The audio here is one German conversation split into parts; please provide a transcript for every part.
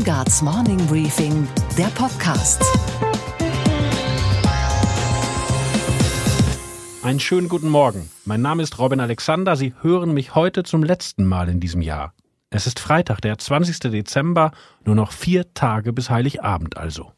Weingarts Morning Briefing, der Podcast. Einen schönen guten Morgen. Mein Name ist Robin Alexander. Sie hören mich heute zum letzten Mal in diesem Jahr. Es ist Freitag, der 20. Dezember, nur noch vier Tage bis Heiligabend also.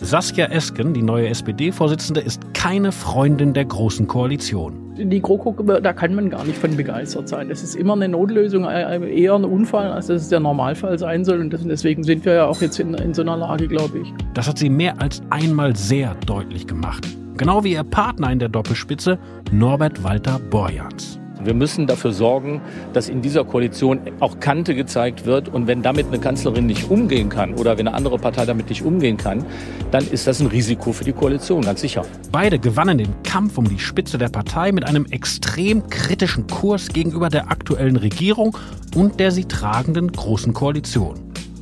Saskia Esken, die neue SPD-Vorsitzende, ist keine Freundin der Großen Koalition. Die GroKo, da kann man gar nicht von begeistert sein. Das ist immer eine Notlösung, äh, eher ein Unfall, als dass es der Normalfall sein soll. Und deswegen sind wir ja auch jetzt in, in so einer Lage, glaube ich. Das hat sie mehr als einmal sehr deutlich gemacht. Genau wie ihr Partner in der Doppelspitze, Norbert Walter Borjans. Wir müssen dafür sorgen, dass in dieser Koalition auch Kante gezeigt wird. Und wenn damit eine Kanzlerin nicht umgehen kann oder wenn eine andere Partei damit nicht umgehen kann, dann ist das ein Risiko für die Koalition, ganz sicher. Beide gewannen den Kampf um die Spitze der Partei mit einem extrem kritischen Kurs gegenüber der aktuellen Regierung und der sie tragenden Großen Koalition.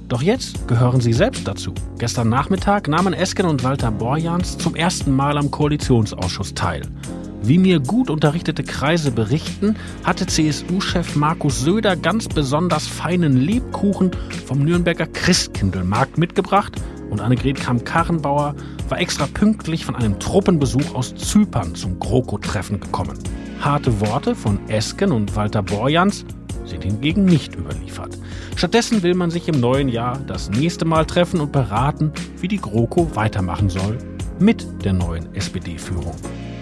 Doch jetzt gehören sie selbst dazu. Gestern Nachmittag nahmen Esken und Walter Borjans zum ersten Mal am Koalitionsausschuss teil. Wie mir gut unterrichtete Kreise berichten, hatte CSU-Chef Markus Söder ganz besonders feinen Lebkuchen vom Nürnberger Christkindlmarkt mitgebracht und Annegret Kamm-Karrenbauer war extra pünktlich von einem Truppenbesuch aus Zypern zum GroKo-Treffen gekommen. Harte Worte von Esken und Walter Borjans sind hingegen nicht überliefert. Stattdessen will man sich im neuen Jahr das nächste Mal treffen und beraten, wie die GroKo weitermachen soll mit der neuen SPD-Führung.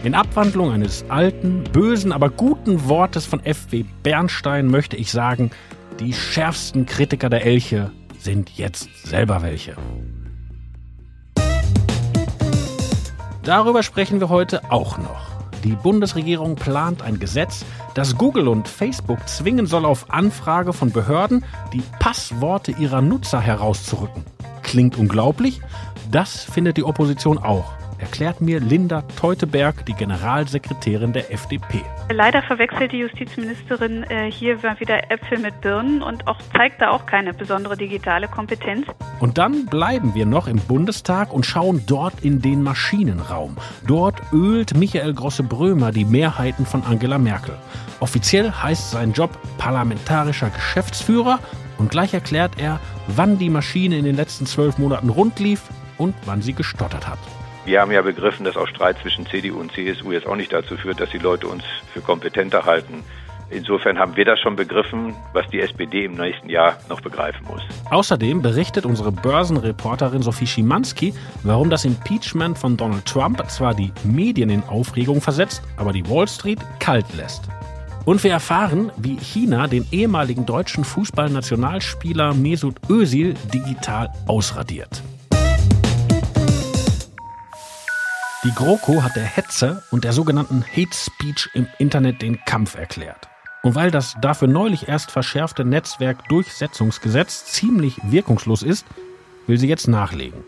In Abwandlung eines alten, bösen, aber guten Wortes von F.W. Bernstein möchte ich sagen, die schärfsten Kritiker der Elche sind jetzt selber welche. Darüber sprechen wir heute auch noch. Die Bundesregierung plant ein Gesetz, das Google und Facebook zwingen soll, auf Anfrage von Behörden die Passworte ihrer Nutzer herauszurücken. Klingt unglaublich? Das findet die Opposition auch erklärt mir Linda Teuteberg, die Generalsekretärin der FDP. Leider verwechselt die Justizministerin äh, hier wieder Äpfel mit Birnen und auch zeigt da auch keine besondere digitale Kompetenz. Und dann bleiben wir noch im Bundestag und schauen dort in den Maschinenraum. Dort ölt Michael Grosse-Brömer die Mehrheiten von Angela Merkel. Offiziell heißt sein Job parlamentarischer Geschäftsführer und gleich erklärt er, wann die Maschine in den letzten zwölf Monaten rund lief und wann sie gestottert hat. Wir haben ja begriffen, dass auch Streit zwischen CDU und CSU jetzt auch nicht dazu führt, dass die Leute uns für kompetenter halten. Insofern haben wir das schon begriffen, was die SPD im nächsten Jahr noch begreifen muss. Außerdem berichtet unsere Börsenreporterin Sophie Schimanski, warum das Impeachment von Donald Trump zwar die Medien in Aufregung versetzt, aber die Wall Street kalt lässt. Und wir erfahren, wie China den ehemaligen deutschen Fußballnationalspieler Mesut Özil digital ausradiert. Die GroKo hat der Hetze und der sogenannten Hate Speech im Internet den Kampf erklärt. Und weil das dafür neulich erst verschärfte Netzwerkdurchsetzungsgesetz ziemlich wirkungslos ist, will sie jetzt nachlegen.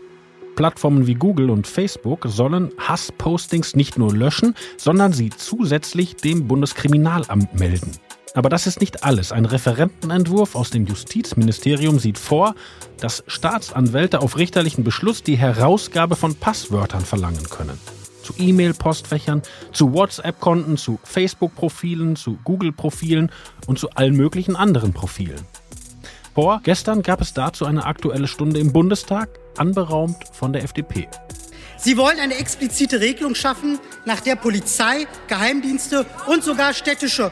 Plattformen wie Google und Facebook sollen Hasspostings nicht nur löschen, sondern sie zusätzlich dem Bundeskriminalamt melden. Aber das ist nicht alles. Ein Referentenentwurf aus dem Justizministerium sieht vor, dass Staatsanwälte auf richterlichen Beschluss die Herausgabe von Passwörtern verlangen können. Zu E-Mail-Postfächern, zu WhatsApp-Konten, zu Facebook-Profilen, zu Google-Profilen und zu allen möglichen anderen Profilen. Vor gestern gab es dazu eine aktuelle Stunde im Bundestag, anberaumt von der FDP. Sie wollen eine explizite Regelung schaffen, nach der Polizei, Geheimdienste und sogar städtische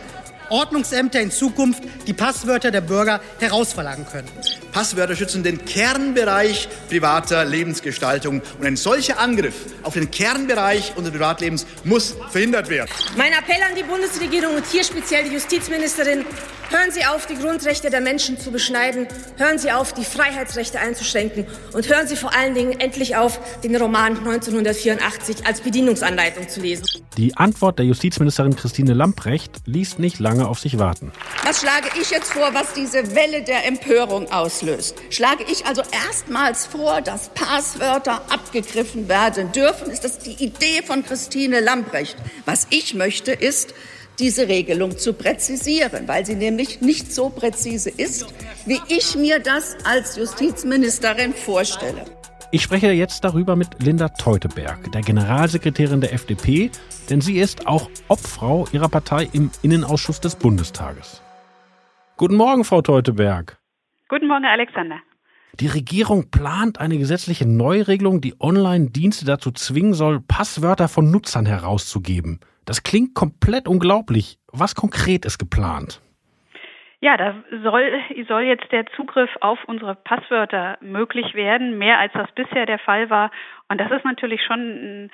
Ordnungsämter in Zukunft die Passwörter der Bürger herausverlangen können. Passwörter schützen den Kernbereich privater Lebensgestaltung. Und ein solcher Angriff auf den Kernbereich unseres Privatlebens muss verhindert werden. Mein Appell an die Bundesregierung und hier speziell die Justizministerin, hören Sie auf, die Grundrechte der Menschen zu beschneiden, hören Sie auf, die Freiheitsrechte einzuschränken und hören Sie vor allen Dingen endlich auf, den Roman 1984 als Bedienungsanleitung zu lesen. Die Antwort der Justizministerin Christine Lamprecht ließ nicht lange auf sich warten. Was schlage ich jetzt vor, was diese Welle der Empörung auslöst? Schlage ich also erstmals vor, dass Passwörter abgegriffen werden dürfen? Ist das die Idee von Christine Lamprecht? Was ich möchte, ist, diese Regelung zu präzisieren, weil sie nämlich nicht so präzise ist, wie ich mir das als Justizministerin vorstelle. Ich spreche jetzt darüber mit Linda Teuteberg, der Generalsekretärin der FDP, denn sie ist auch Obfrau ihrer Partei im Innenausschuss des Bundestages. Guten Morgen, Frau Teuteberg. Guten Morgen, Herr Alexander. Die Regierung plant eine gesetzliche Neuregelung, die Online-Dienste dazu zwingen soll, Passwörter von Nutzern herauszugeben. Das klingt komplett unglaublich. Was konkret ist geplant? Ja, da soll, soll jetzt der Zugriff auf unsere Passwörter möglich werden, mehr als das bisher der Fall war. Und das ist natürlich schon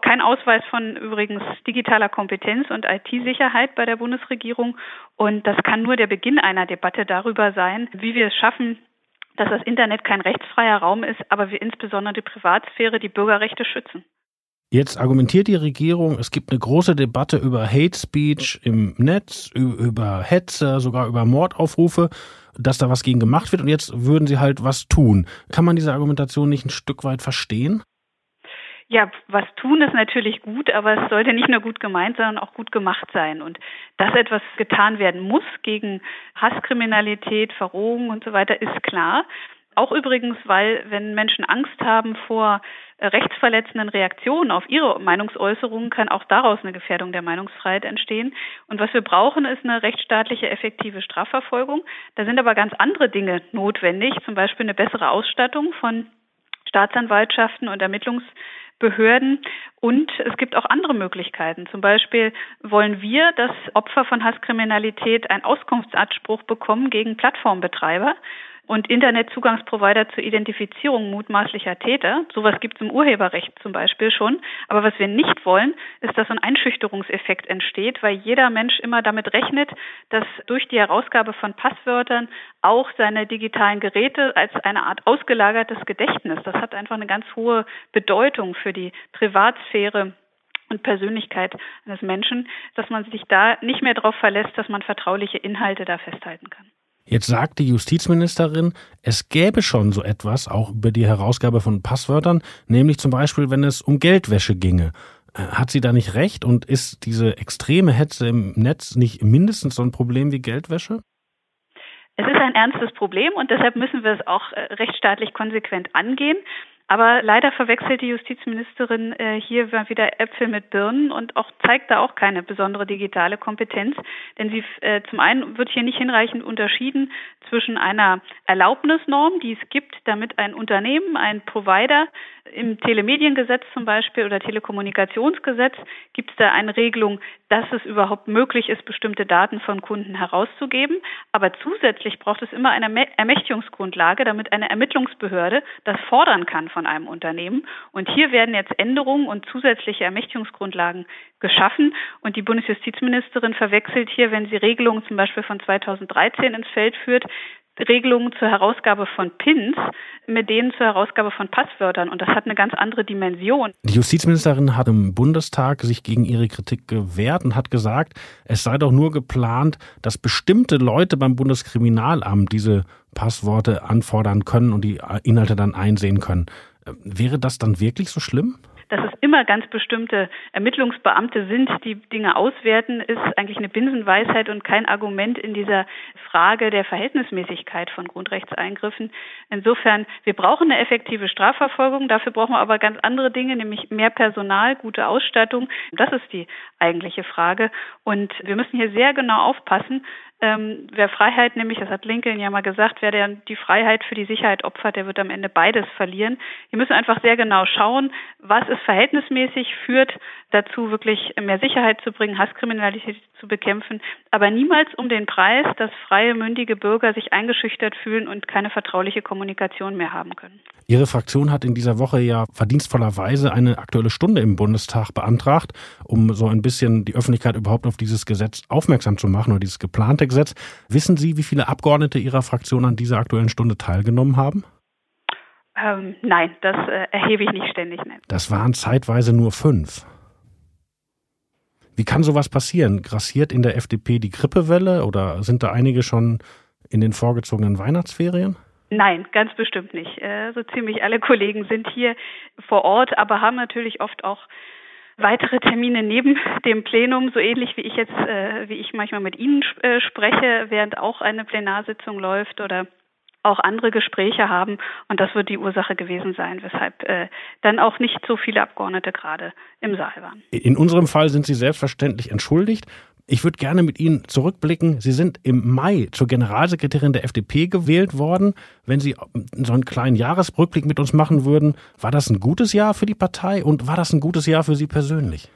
kein Ausweis von übrigens digitaler Kompetenz und IT-Sicherheit bei der Bundesregierung. Und das kann nur der Beginn einer Debatte darüber sein, wie wir es schaffen, dass das Internet kein rechtsfreier Raum ist, aber wir insbesondere die Privatsphäre, die Bürgerrechte schützen. Jetzt argumentiert die Regierung, es gibt eine große Debatte über Hate Speech im Netz, über Hetze, sogar über Mordaufrufe, dass da was gegen gemacht wird und jetzt würden sie halt was tun. Kann man diese Argumentation nicht ein Stück weit verstehen? Ja, was tun ist natürlich gut, aber es sollte nicht nur gut gemeint, sondern auch gut gemacht sein. Und dass etwas getan werden muss gegen Hasskriminalität, Verrohung und so weiter, ist klar. Auch übrigens, weil wenn Menschen Angst haben vor äh, rechtsverletzenden Reaktionen auf ihre Meinungsäußerungen, kann auch daraus eine Gefährdung der Meinungsfreiheit entstehen. Und was wir brauchen, ist eine rechtsstaatliche effektive Strafverfolgung. Da sind aber ganz andere Dinge notwendig, zum Beispiel eine bessere Ausstattung von Staatsanwaltschaften und Ermittlungsbehörden. Und es gibt auch andere Möglichkeiten. Zum Beispiel wollen wir, dass Opfer von Hasskriminalität einen Auskunftsanspruch bekommen gegen Plattformbetreiber und Internetzugangsprovider zur Identifizierung mutmaßlicher Täter. Sowas gibt es im Urheberrecht zum Beispiel schon. Aber was wir nicht wollen, ist, dass ein Einschüchterungseffekt entsteht, weil jeder Mensch immer damit rechnet, dass durch die Herausgabe von Passwörtern auch seine digitalen Geräte als eine Art ausgelagertes Gedächtnis, das hat einfach eine ganz hohe Bedeutung für die Privatsphäre und Persönlichkeit eines Menschen, dass man sich da nicht mehr darauf verlässt, dass man vertrauliche Inhalte da festhalten kann. Jetzt sagt die Justizministerin, es gäbe schon so etwas, auch über die Herausgabe von Passwörtern, nämlich zum Beispiel, wenn es um Geldwäsche ginge. Äh, hat sie da nicht recht und ist diese extreme Hetze im Netz nicht mindestens so ein Problem wie Geldwäsche? Es ist ein ernstes Problem und deshalb müssen wir es auch äh, rechtsstaatlich konsequent angehen. Aber leider verwechselt die Justizministerin äh, hier wieder Äpfel mit Birnen und auch zeigt da auch keine besondere digitale Kompetenz. Denn sie äh, zum einen wird hier nicht hinreichend unterschieden zwischen einer Erlaubnisnorm, die es gibt, damit ein Unternehmen, ein Provider im Telemediengesetz zum Beispiel oder Telekommunikationsgesetz gibt es da eine Regelung, dass es überhaupt möglich ist, bestimmte Daten von Kunden herauszugeben. Aber zusätzlich braucht es immer eine Ermächtigungsgrundlage, damit eine Ermittlungsbehörde das fordern kann von einem Unternehmen. Und hier werden jetzt Änderungen und zusätzliche Ermächtigungsgrundlagen geschaffen. Und die Bundesjustizministerin verwechselt hier, wenn sie Regelungen zum Beispiel von 2013 ins Feld führt, Regelungen zur Herausgabe von Pins mit denen zur Herausgabe von Passwörtern. Und das hat eine ganz andere Dimension. Die Justizministerin hat im Bundestag sich gegen ihre Kritik gewehrt und hat gesagt, es sei doch nur geplant, dass bestimmte Leute beim Bundeskriminalamt diese Passworte anfordern können und die Inhalte dann einsehen können. Wäre das dann wirklich so schlimm? Dass es immer ganz bestimmte Ermittlungsbeamte sind, die Dinge auswerten, ist eigentlich eine Binsenweisheit und kein Argument in dieser Frage der Verhältnismäßigkeit von Grundrechtseingriffen. Insofern, wir brauchen eine effektive Strafverfolgung, dafür brauchen wir aber ganz andere Dinge, nämlich mehr Personal, gute Ausstattung. Das ist die eigentliche Frage. Und wir müssen hier sehr genau aufpassen, ähm, wer Freiheit nämlich, das hat Lincoln ja mal gesagt, wer der die Freiheit für die Sicherheit opfert, der wird am Ende beides verlieren. Wir müssen einfach sehr genau schauen, was ist verhältnismäßig, führt dazu, wirklich mehr Sicherheit zu bringen, Hasskriminalität zu bekämpfen, aber niemals um den Preis, dass freie, mündige Bürger sich eingeschüchtert fühlen und keine vertrauliche Kommunikation mehr haben können. Ihre Fraktion hat in dieser Woche ja verdienstvollerweise eine aktuelle Stunde im Bundestag beantragt, um so ein bisschen die Öffentlichkeit überhaupt auf dieses Gesetz aufmerksam zu machen oder dieses geplante Gesetz. Wissen Sie, wie viele Abgeordnete Ihrer Fraktion an dieser aktuellen Stunde teilgenommen haben? Ähm, nein, das äh, erhebe ich nicht ständig. Nein. Das waren zeitweise nur fünf. Wie kann sowas passieren? Grassiert in der FDP die Grippewelle oder sind da einige schon in den vorgezogenen Weihnachtsferien? Nein, ganz bestimmt nicht. Äh, so ziemlich alle Kollegen sind hier vor Ort, aber haben natürlich oft auch weitere Termine neben dem Plenum, so ähnlich wie ich jetzt, äh, wie ich manchmal mit Ihnen äh, spreche, während auch eine Plenarsitzung läuft oder auch andere Gespräche haben. Und das wird die Ursache gewesen sein, weshalb äh, dann auch nicht so viele Abgeordnete gerade im Saal waren. In unserem Fall sind Sie selbstverständlich entschuldigt. Ich würde gerne mit Ihnen zurückblicken. Sie sind im Mai zur Generalsekretärin der FDP gewählt worden. Wenn Sie so einen kleinen Jahresrückblick mit uns machen würden, war das ein gutes Jahr für die Partei und war das ein gutes Jahr für Sie persönlich?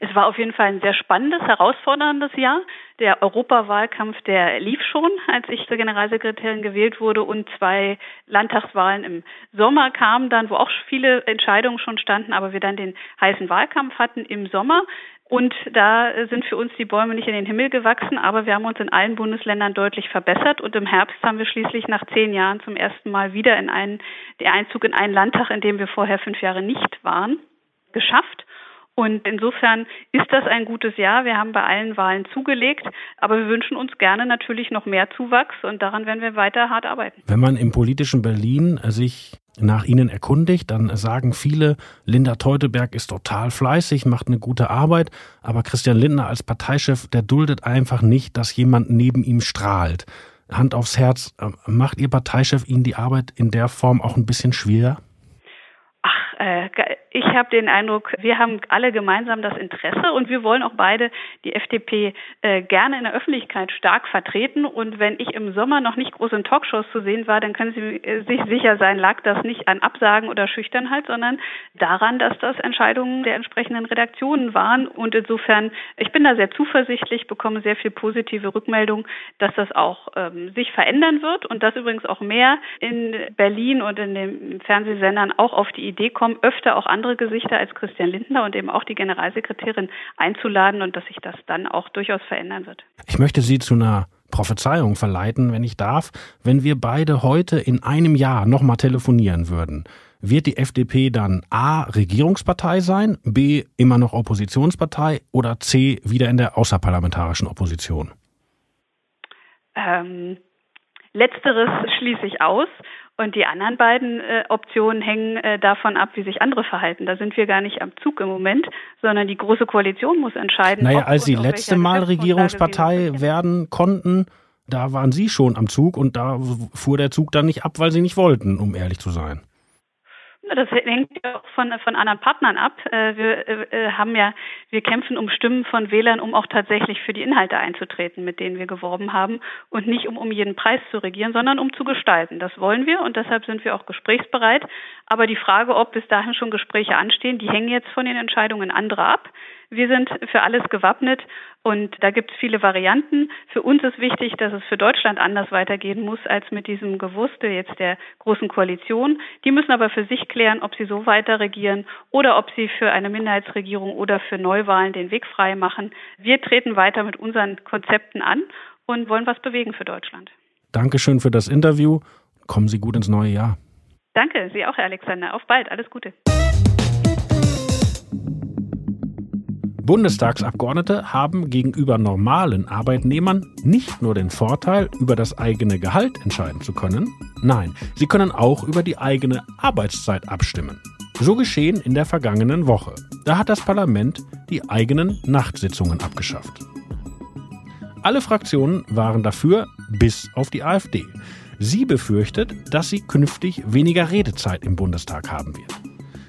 Es war auf jeden Fall ein sehr spannendes, herausforderndes Jahr. Der Europawahlkampf, der lief schon, als ich zur Generalsekretärin gewählt wurde und zwei Landtagswahlen im Sommer kamen dann, wo auch viele Entscheidungen schon standen, aber wir dann den heißen Wahlkampf hatten im Sommer. Und da sind für uns die Bäume nicht in den Himmel gewachsen, aber wir haben uns in allen Bundesländern deutlich verbessert. Und im Herbst haben wir schließlich nach zehn Jahren zum ersten Mal wieder in einen, den Einzug in einen Landtag, in dem wir vorher fünf Jahre nicht waren, geschafft. Und insofern ist das ein gutes Jahr. Wir haben bei allen Wahlen zugelegt, aber wir wünschen uns gerne natürlich noch mehr Zuwachs und daran werden wir weiter hart arbeiten. Wenn man im politischen Berlin sich nach Ihnen erkundigt, dann sagen viele, Linda Teuteberg ist total fleißig, macht eine gute Arbeit, aber Christian Lindner als Parteichef, der duldet einfach nicht, dass jemand neben ihm strahlt. Hand aufs Herz, äh, macht Ihr Parteichef Ihnen die Arbeit in der Form auch ein bisschen schwer? Ach, äh, ich habe den Eindruck, wir haben alle gemeinsam das Interesse und wir wollen auch beide die FDP äh, gerne in der Öffentlichkeit stark vertreten. Und wenn ich im Sommer noch nicht groß in Talkshows zu sehen war, dann können Sie äh, sich sicher sein, lag das nicht an Absagen oder Schüchternheit, sondern daran, dass das Entscheidungen der entsprechenden Redaktionen waren. Und insofern, ich bin da sehr zuversichtlich, bekomme sehr viel positive Rückmeldung, dass das auch ähm, sich verändern wird und dass übrigens auch mehr in Berlin und in den Fernsehsendern auch auf die Idee kommen, öfter auch andere Gesichter als Christian Lindner und eben auch die Generalsekretärin einzuladen und dass sich das dann auch durchaus verändern wird. Ich möchte Sie zu einer Prophezeiung verleiten, wenn ich darf. Wenn wir beide heute in einem Jahr nochmal telefonieren würden, wird die FDP dann A Regierungspartei sein, B immer noch Oppositionspartei oder C wieder in der außerparlamentarischen Opposition? Ähm, letzteres schließe ich aus. Und die anderen beiden äh, Optionen hängen äh, davon ab, wie sich andere verhalten. Da sind wir gar nicht am Zug im Moment, sondern die Große Koalition muss entscheiden. Naja, als Sie letzte Mal Regierungspartei werden konnten, da waren Sie schon am Zug und da fuhr der Zug dann nicht ab, weil Sie nicht wollten, um ehrlich zu sein. Das hängt ja auch von, von anderen Partnern ab. Äh, wir äh, haben ja, wir kämpfen um Stimmen von Wählern, um auch tatsächlich für die Inhalte einzutreten, mit denen wir geworben haben und nicht um um jeden Preis zu regieren, sondern um zu gestalten. Das wollen wir und deshalb sind wir auch gesprächsbereit. Aber die Frage, ob bis dahin schon Gespräche anstehen, die hängen jetzt von den Entscheidungen anderer ab. Wir sind für alles gewappnet und da gibt es viele Varianten. Für uns ist wichtig, dass es für Deutschland anders weitergehen muss als mit diesem Gewusste jetzt der großen Koalition. Die müssen aber für sich klären, ob sie so weiter regieren oder ob sie für eine Minderheitsregierung oder für Neuwahlen den Weg frei machen. Wir treten weiter mit unseren Konzepten an und wollen was bewegen für Deutschland. Dankeschön für das Interview. Kommen Sie gut ins neue Jahr. Danke, Sie auch, Herr Alexander. Auf bald. Alles Gute. Bundestagsabgeordnete haben gegenüber normalen Arbeitnehmern nicht nur den Vorteil, über das eigene Gehalt entscheiden zu können, nein, sie können auch über die eigene Arbeitszeit abstimmen. So geschehen in der vergangenen Woche. Da hat das Parlament die eigenen Nachtsitzungen abgeschafft. Alle Fraktionen waren dafür, bis auf die AfD. Sie befürchtet, dass sie künftig weniger Redezeit im Bundestag haben wird.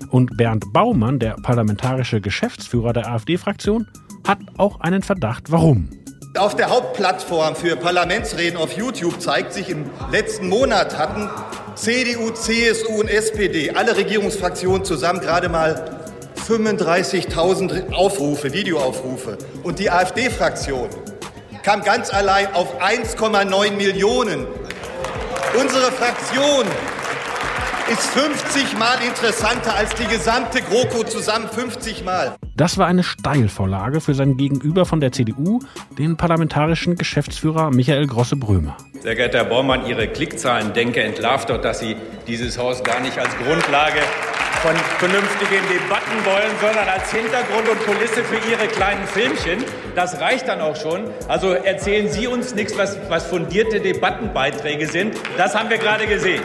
Und Bernd Baumann, der parlamentarische Geschäftsführer der AfD-Fraktion, hat auch einen Verdacht, warum. Auf der Hauptplattform für Parlamentsreden auf YouTube zeigt sich, im letzten Monat hatten CDU, CSU und SPD, alle Regierungsfraktionen zusammen gerade mal 35.000 Aufrufe, Videoaufrufe. Und die AfD-Fraktion kam ganz allein auf 1,9 Millionen. Unsere Fraktion ist 50 Mal interessanter als die gesamte GroKo zusammen 50 Mal. Das war eine Steilvorlage für sein Gegenüber von der CDU, den parlamentarischen Geschäftsführer Michael Grosse-Brömer. Sehr geehrter Herr Bormann, Ihre Klickzahlen denke entlarvt doch, dass Sie dieses Haus gar nicht als Grundlage von vernünftigen Debatten wollen, sondern als Hintergrund und Kulisse für Ihre kleinen Filmchen. Das reicht dann auch schon. Also erzählen Sie uns nichts, was, was fundierte Debattenbeiträge sind. Das haben wir gerade gesehen.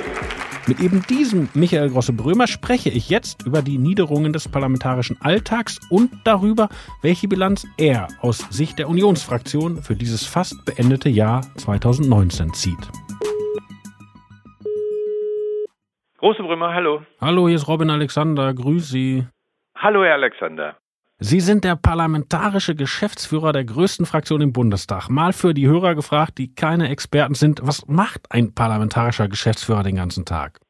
Mit eben diesem Michael Grosse-Brömer spreche ich jetzt über die Niederungen des parlamentarischen Alltags und darüber, welche Bilanz er aus Sicht der Unionsfraktion für dieses fast beendete Jahr 2019 zieht. Große Brömer, hallo. Hallo, hier ist Robin Alexander, grüß Sie. Hallo, Herr Alexander. Sie sind der parlamentarische Geschäftsführer der größten Fraktion im Bundestag. Mal für die Hörer gefragt, die keine Experten sind, was macht ein parlamentarischer Geschäftsführer den ganzen Tag?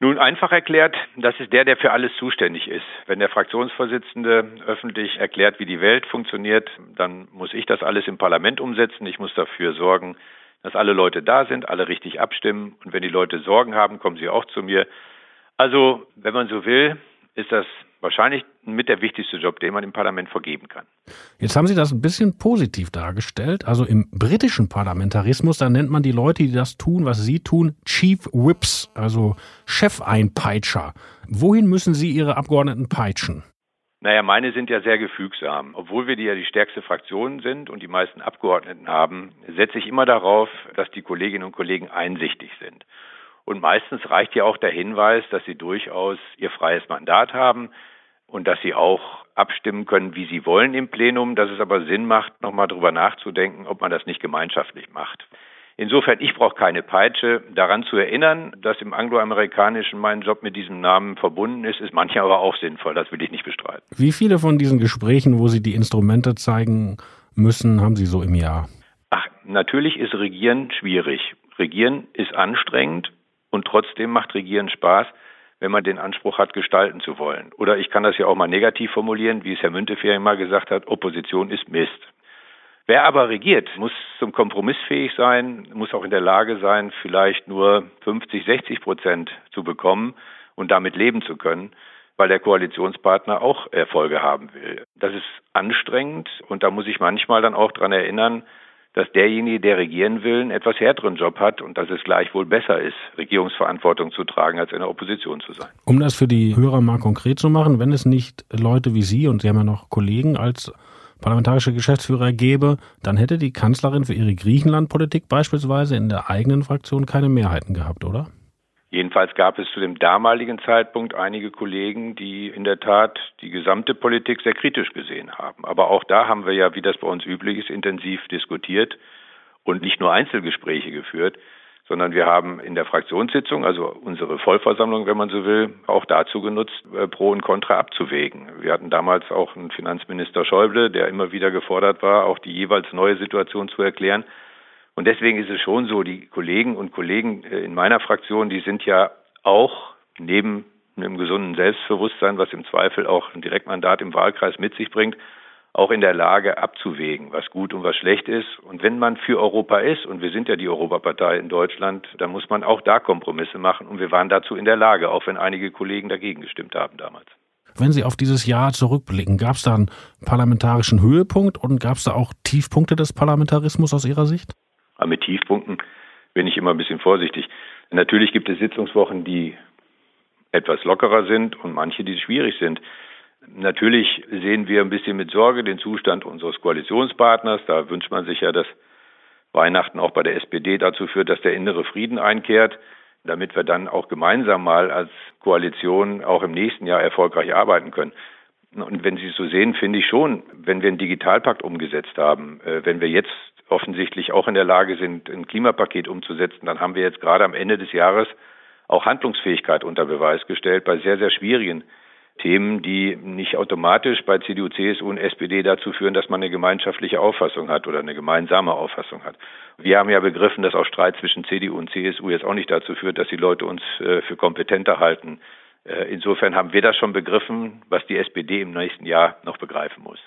Nun einfach erklärt, das ist der, der für alles zuständig ist. Wenn der Fraktionsvorsitzende öffentlich erklärt, wie die Welt funktioniert, dann muss ich das alles im Parlament umsetzen. Ich muss dafür sorgen, dass alle Leute da sind, alle richtig abstimmen. Und wenn die Leute Sorgen haben, kommen sie auch zu mir. Also, wenn man so will, ist das wahrscheinlich mit der wichtigste Job, den man im Parlament vergeben kann. Jetzt haben Sie das ein bisschen positiv dargestellt. Also im britischen Parlamentarismus, da nennt man die Leute, die das tun, was Sie tun, Chief Whips, also Chefeinpeitscher. Wohin müssen Sie Ihre Abgeordneten peitschen? Naja, meine sind ja sehr gefügsam. Obwohl wir die ja die stärkste Fraktion sind und die meisten Abgeordneten haben, setze ich immer darauf, dass die Kolleginnen und Kollegen einsichtig sind. Und meistens reicht ja auch der Hinweis, dass sie durchaus ihr freies Mandat haben, und dass sie auch abstimmen können, wie sie wollen im Plenum, dass es aber Sinn macht, nochmal drüber nachzudenken, ob man das nicht gemeinschaftlich macht. Insofern, ich brauche keine Peitsche. Daran zu erinnern, dass im angloamerikanischen mein Job mit diesem Namen verbunden ist, ist manchmal aber auch sinnvoll. Das will ich nicht bestreiten. Wie viele von diesen Gesprächen, wo Sie die Instrumente zeigen müssen, haben Sie so im Jahr? Ach, natürlich ist Regieren schwierig. Regieren ist anstrengend und trotzdem macht Regieren Spaß wenn man den Anspruch hat, gestalten zu wollen. Oder ich kann das ja auch mal negativ formulieren, wie es Herr Müntefering mal gesagt hat, Opposition ist Mist. Wer aber regiert, muss zum Kompromiss fähig sein, muss auch in der Lage sein, vielleicht nur 50, 60 Prozent zu bekommen und damit leben zu können, weil der Koalitionspartner auch Erfolge haben will. Das ist anstrengend und da muss ich manchmal dann auch dran erinnern, dass derjenige, der regieren will, einen etwas härteren Job hat und dass es gleichwohl besser ist, Regierungsverantwortung zu tragen, als in der Opposition zu sein. Um das für die Hörer mal konkret zu machen, wenn es nicht Leute wie Sie und Sie haben ja noch Kollegen als parlamentarische Geschäftsführer gäbe, dann hätte die Kanzlerin für ihre Griechenlandpolitik beispielsweise in der eigenen Fraktion keine Mehrheiten gehabt, oder? Jedenfalls gab es zu dem damaligen Zeitpunkt einige Kollegen, die in der Tat die gesamte Politik sehr kritisch gesehen haben. Aber auch da haben wir ja, wie das bei uns üblich ist, intensiv diskutiert und nicht nur Einzelgespräche geführt, sondern wir haben in der Fraktionssitzung, also unsere Vollversammlung, wenn man so will, auch dazu genutzt, äh, Pro und Contra abzuwägen. Wir hatten damals auch einen Finanzminister Schäuble, der immer wieder gefordert war, auch die jeweils neue Situation zu erklären. Und deswegen ist es schon so, die Kollegen und Kollegen äh, in meiner Fraktion, die sind ja auch neben einem gesunden Selbstbewusstsein, was im Zweifel auch ein Direktmandat im Wahlkreis mit sich bringt, auch in der Lage abzuwägen, was gut und was schlecht ist. Und wenn man für Europa ist, und wir sind ja die Europapartei in Deutschland, dann muss man auch da Kompromisse machen. Und wir waren dazu in der Lage, auch wenn einige Kollegen dagegen gestimmt haben damals. Wenn Sie auf dieses Jahr zurückblicken, gab es da einen parlamentarischen Höhepunkt und gab es da auch Tiefpunkte des Parlamentarismus aus Ihrer Sicht? Aber mit Tiefpunkten bin ich immer ein bisschen vorsichtig. Natürlich gibt es Sitzungswochen, die etwas lockerer sind und manche, die schwierig sind. Natürlich sehen wir ein bisschen mit Sorge den Zustand unseres Koalitionspartners. Da wünscht man sich ja, dass Weihnachten auch bei der SPD dazu führt, dass der innere Frieden einkehrt, damit wir dann auch gemeinsam mal als Koalition auch im nächsten Jahr erfolgreich arbeiten können. Und wenn Sie es so sehen, finde ich schon, wenn wir einen Digitalpakt umgesetzt haben, äh, wenn wir jetzt offensichtlich auch in der Lage sind, ein Klimapaket umzusetzen, dann haben wir jetzt gerade am Ende des Jahres auch Handlungsfähigkeit unter Beweis gestellt bei sehr, sehr schwierigen Themen, die nicht automatisch bei CDU, CSU und SPD dazu führen, dass man eine gemeinschaftliche Auffassung hat oder eine gemeinsame Auffassung hat. Wir haben ja begriffen, dass auch Streit zwischen CDU und CSU jetzt auch nicht dazu führt, dass die Leute uns äh, für kompetenter halten. Äh, insofern haben wir das schon begriffen, was die SPD im nächsten Jahr noch begreifen muss.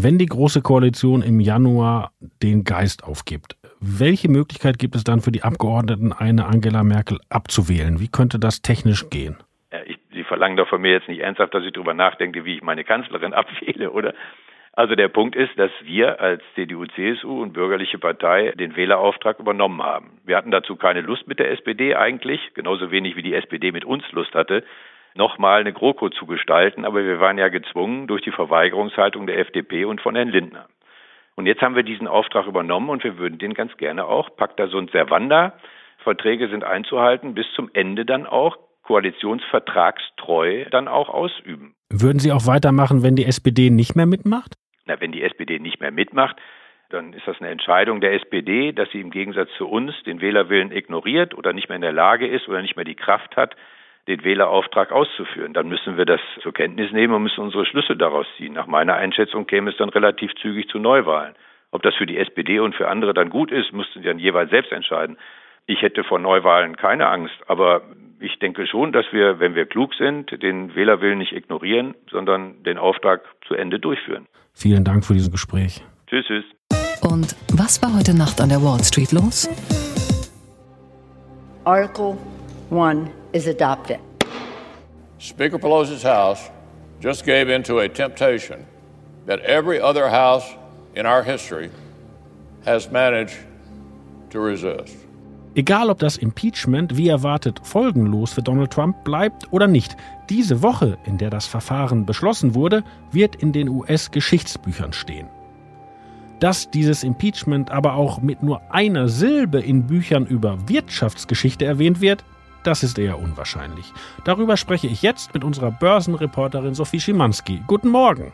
Wenn die Große Koalition im Januar den Geist aufgibt, welche Möglichkeit gibt es dann für die Abgeordneten, eine Angela Merkel abzuwählen? Wie könnte das technisch gehen? Ja, ich, Sie verlangen doch von mir jetzt nicht ernsthaft, dass ich darüber nachdenke, wie ich meine Kanzlerin abwähle, oder? Also der Punkt ist, dass wir als CDU, CSU und bürgerliche Partei den Wählerauftrag übernommen haben. Wir hatten dazu keine Lust mit der SPD eigentlich, genauso wenig wie die SPD mit uns Lust hatte nochmal eine GroKo zu gestalten, aber wir waren ja gezwungen durch die Verweigerungshaltung der FDP und von Herrn Lindner. Und jetzt haben wir diesen Auftrag übernommen und wir würden den ganz gerne auch, Pacta sunt servanda, Verträge sind einzuhalten, bis zum Ende dann auch koalitionsvertragstreu dann auch ausüben. Würden Sie auch weitermachen, wenn die SPD nicht mehr mitmacht? Na, wenn die SPD nicht mehr mitmacht, dann ist das eine Entscheidung der SPD, dass sie im Gegensatz zu uns den Wählerwillen ignoriert oder nicht mehr in der Lage ist oder nicht mehr die Kraft hat, den Wählerauftrag auszuführen. Dann müssen wir das zur Kenntnis nehmen und müssen unsere Schlüsse daraus ziehen. Nach meiner Einschätzung käme es dann relativ zügig zu Neuwahlen. Ob das für die SPD und für andere dann gut ist, mussten sie dann jeweils selbst entscheiden. Ich hätte vor Neuwahlen keine Angst, aber ich denke schon, dass wir, wenn wir klug sind, den Wählerwillen nicht ignorieren, sondern den Auftrag zu Ende durchführen. Vielen Dank für dieses Gespräch. Tschüss, tschüss. Und was war heute Nacht an der Wall Street los? Article 1 is adopted. Speaker Pelosi's House just gave into a temptation that every other House in our history has managed to resist. Egal, ob das Impeachment wie erwartet folgenlos für Donald Trump bleibt oder nicht, diese Woche, in der das Verfahren beschlossen wurde, wird in den US-Geschichtsbüchern stehen. Dass dieses Impeachment aber auch mit nur einer Silbe in Büchern über Wirtschaftsgeschichte erwähnt wird, das ist eher unwahrscheinlich. Darüber spreche ich jetzt mit unserer Börsenreporterin Sophie Schimanski. Guten Morgen.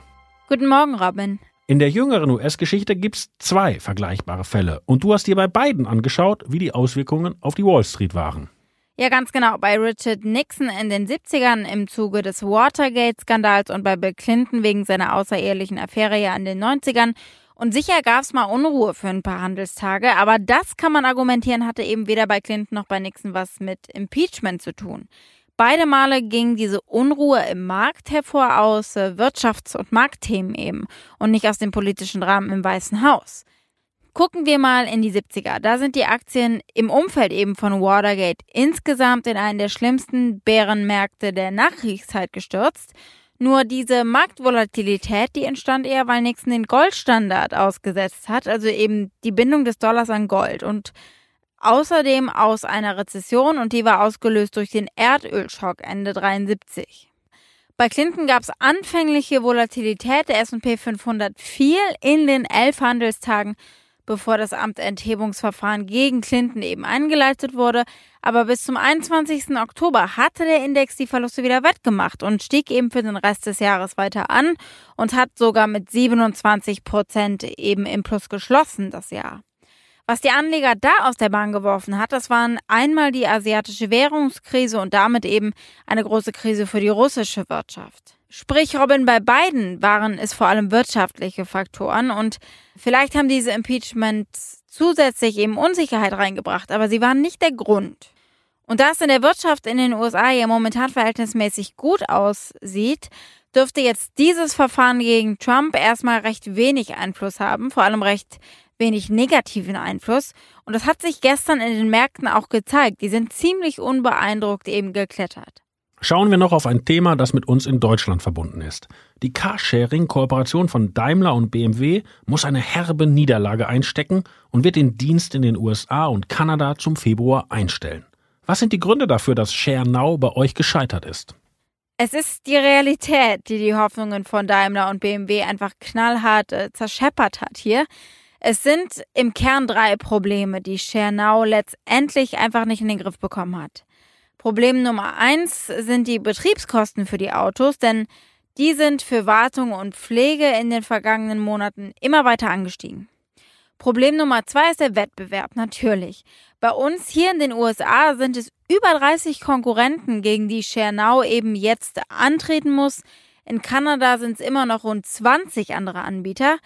Guten Morgen, Robin. In der jüngeren US-Geschichte gibt es zwei vergleichbare Fälle. Und du hast dir bei beiden angeschaut, wie die Auswirkungen auf die Wall Street waren. Ja, ganz genau. Bei Richard Nixon in den 70ern im Zuge des Watergate-Skandals und bei Bill Clinton wegen seiner außerehelichen Affäre ja in den 90ern und sicher gab es mal Unruhe für ein paar Handelstage, aber das kann man argumentieren, hatte eben weder bei Clinton noch bei Nixon was mit Impeachment zu tun. Beide Male ging diese Unruhe im Markt hervor aus äh, Wirtschafts- und Marktthemen eben und nicht aus dem politischen Rahmen im Weißen Haus. Gucken wir mal in die 70er. Da sind die Aktien im Umfeld eben von Watergate insgesamt in einen der schlimmsten Bärenmärkte der Nachkriegszeit gestürzt. Nur diese Marktvolatilität, die entstand eher, weil Nixon den Goldstandard ausgesetzt hat, also eben die Bindung des Dollars an Gold und außerdem aus einer Rezession und die war ausgelöst durch den Erdölschock Ende 73. Bei Clinton gab es anfängliche Volatilität. Der S&P 500 fiel in den elf Handelstagen bevor das Amtenthebungsverfahren gegen Clinton eben eingeleitet wurde. Aber bis zum 21. Oktober hatte der Index die Verluste wieder wettgemacht und stieg eben für den Rest des Jahres weiter an und hat sogar mit 27 Prozent eben im Plus geschlossen das Jahr. Was die Anleger da aus der Bahn geworfen hat, das waren einmal die asiatische Währungskrise und damit eben eine große Krise für die russische Wirtschaft. Sprich, Robin, bei beiden waren es vor allem wirtschaftliche Faktoren und vielleicht haben diese Impeachments zusätzlich eben Unsicherheit reingebracht, aber sie waren nicht der Grund. Und da es in der Wirtschaft in den USA ja momentan verhältnismäßig gut aussieht, dürfte jetzt dieses Verfahren gegen Trump erstmal recht wenig Einfluss haben, vor allem recht wenig negativen Einfluss. Und das hat sich gestern in den Märkten auch gezeigt. Die sind ziemlich unbeeindruckt eben geklettert. Schauen wir noch auf ein Thema, das mit uns in Deutschland verbunden ist. Die Carsharing-Kooperation von Daimler und BMW muss eine herbe Niederlage einstecken und wird den Dienst in den USA und Kanada zum Februar einstellen. Was sind die Gründe dafür, dass ShareNow bei euch gescheitert ist? Es ist die Realität, die die Hoffnungen von Daimler und BMW einfach knallhart äh, zerscheppert hat hier. Es sind im Kern drei Probleme, die ShareNow letztendlich einfach nicht in den Griff bekommen hat. Problem Nummer eins sind die Betriebskosten für die Autos, denn die sind für Wartung und Pflege in den vergangenen Monaten immer weiter angestiegen. Problem Nummer zwei ist der Wettbewerb, natürlich. Bei uns hier in den USA sind es über 30 Konkurrenten, gegen die ShareNow eben jetzt antreten muss. In Kanada sind es immer noch rund 20 andere Anbieter.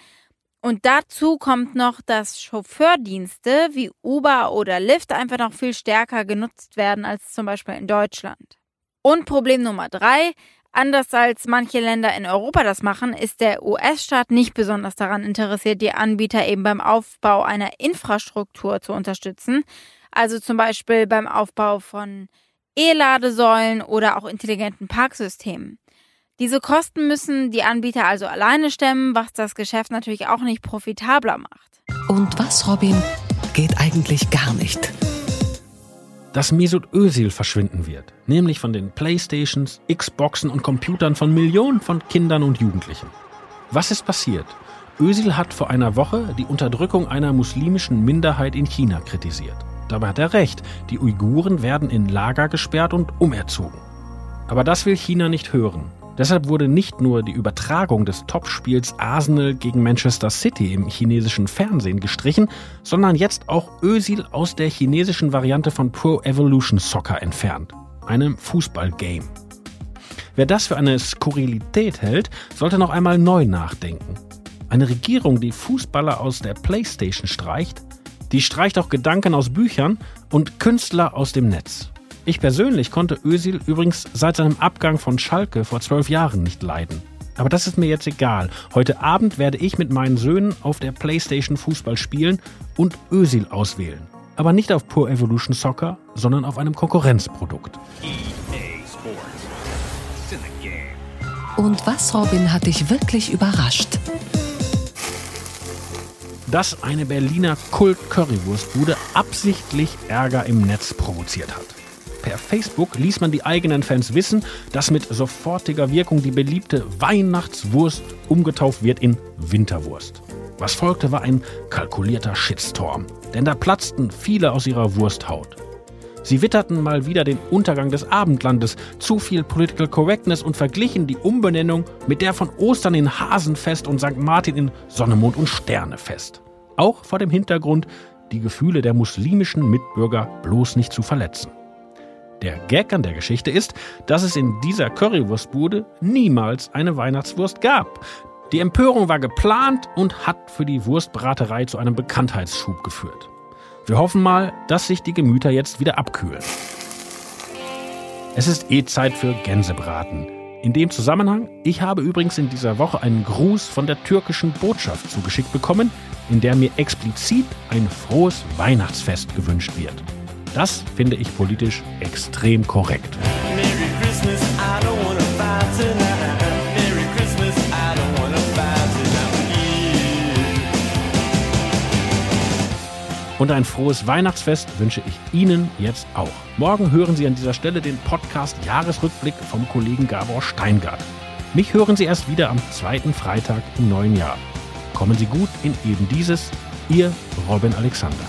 Und dazu kommt noch, dass Chauffeurdienste wie Uber oder Lyft einfach noch viel stärker genutzt werden als zum Beispiel in Deutschland. Und Problem Nummer drei, anders als manche Länder in Europa das machen, ist der US-Staat nicht besonders daran interessiert, die Anbieter eben beim Aufbau einer Infrastruktur zu unterstützen. Also zum Beispiel beim Aufbau von E-Ladesäulen oder auch intelligenten Parksystemen. Diese Kosten müssen die Anbieter also alleine stemmen, was das Geschäft natürlich auch nicht profitabler macht. Und was, Robin, geht eigentlich gar nicht? Dass Mesut Özil verschwinden wird, nämlich von den Playstations, Xboxen und Computern von Millionen von Kindern und Jugendlichen. Was ist passiert? Özil hat vor einer Woche die Unterdrückung einer muslimischen Minderheit in China kritisiert. Dabei hat er recht, die Uiguren werden in Lager gesperrt und umerzogen. Aber das will China nicht hören. Deshalb wurde nicht nur die Übertragung des Topspiels Arsenal gegen Manchester City im chinesischen Fernsehen gestrichen, sondern jetzt auch Özil aus der chinesischen Variante von Pro Evolution Soccer entfernt. einem Fußballgame. Wer das für eine Skurrilität hält, sollte noch einmal neu nachdenken. Eine Regierung, die Fußballer aus der Playstation streicht, die streicht auch Gedanken aus Büchern und Künstler aus dem Netz. Ich persönlich konnte Özil übrigens seit seinem Abgang von Schalke vor zwölf Jahren nicht leiden. Aber das ist mir jetzt egal. Heute Abend werde ich mit meinen Söhnen auf der Playstation Fußball spielen und Özil auswählen. Aber nicht auf Pro Evolution Soccer, sondern auf einem Konkurrenzprodukt. Und was, Robin, hat dich wirklich überrascht? Dass eine Berliner Kult-Currywurstbude absichtlich Ärger im Netz provoziert hat. Per Facebook ließ man die eigenen Fans wissen, dass mit sofortiger Wirkung die beliebte Weihnachtswurst umgetauft wird in Winterwurst. Was folgte, war ein kalkulierter Shitstorm, denn da platzten viele aus ihrer Wursthaut. Sie witterten mal wieder den Untergang des Abendlandes, zu viel Political Correctness und verglichen die Umbenennung mit der von Ostern in Hasenfest und St. Martin in Sonnemond und Sternefest. Auch vor dem Hintergrund, die Gefühle der muslimischen Mitbürger bloß nicht zu verletzen. Der Gag an der Geschichte ist, dass es in dieser Currywurstbude niemals eine Weihnachtswurst gab. Die Empörung war geplant und hat für die Wurstbraterei zu einem Bekanntheitsschub geführt. Wir hoffen mal, dass sich die Gemüter jetzt wieder abkühlen. Es ist eh Zeit für Gänsebraten. In dem Zusammenhang, ich habe übrigens in dieser Woche einen Gruß von der türkischen Botschaft zugeschickt bekommen, in der mir explizit ein frohes Weihnachtsfest gewünscht wird. Das finde ich politisch extrem korrekt. Und ein frohes Weihnachtsfest wünsche ich Ihnen jetzt auch. Morgen hören Sie an dieser Stelle den Podcast Jahresrückblick vom Kollegen Gabor Steingart. Mich hören Sie erst wieder am zweiten Freitag im neuen Jahr. Kommen Sie gut in eben dieses, Ihr Robin Alexander.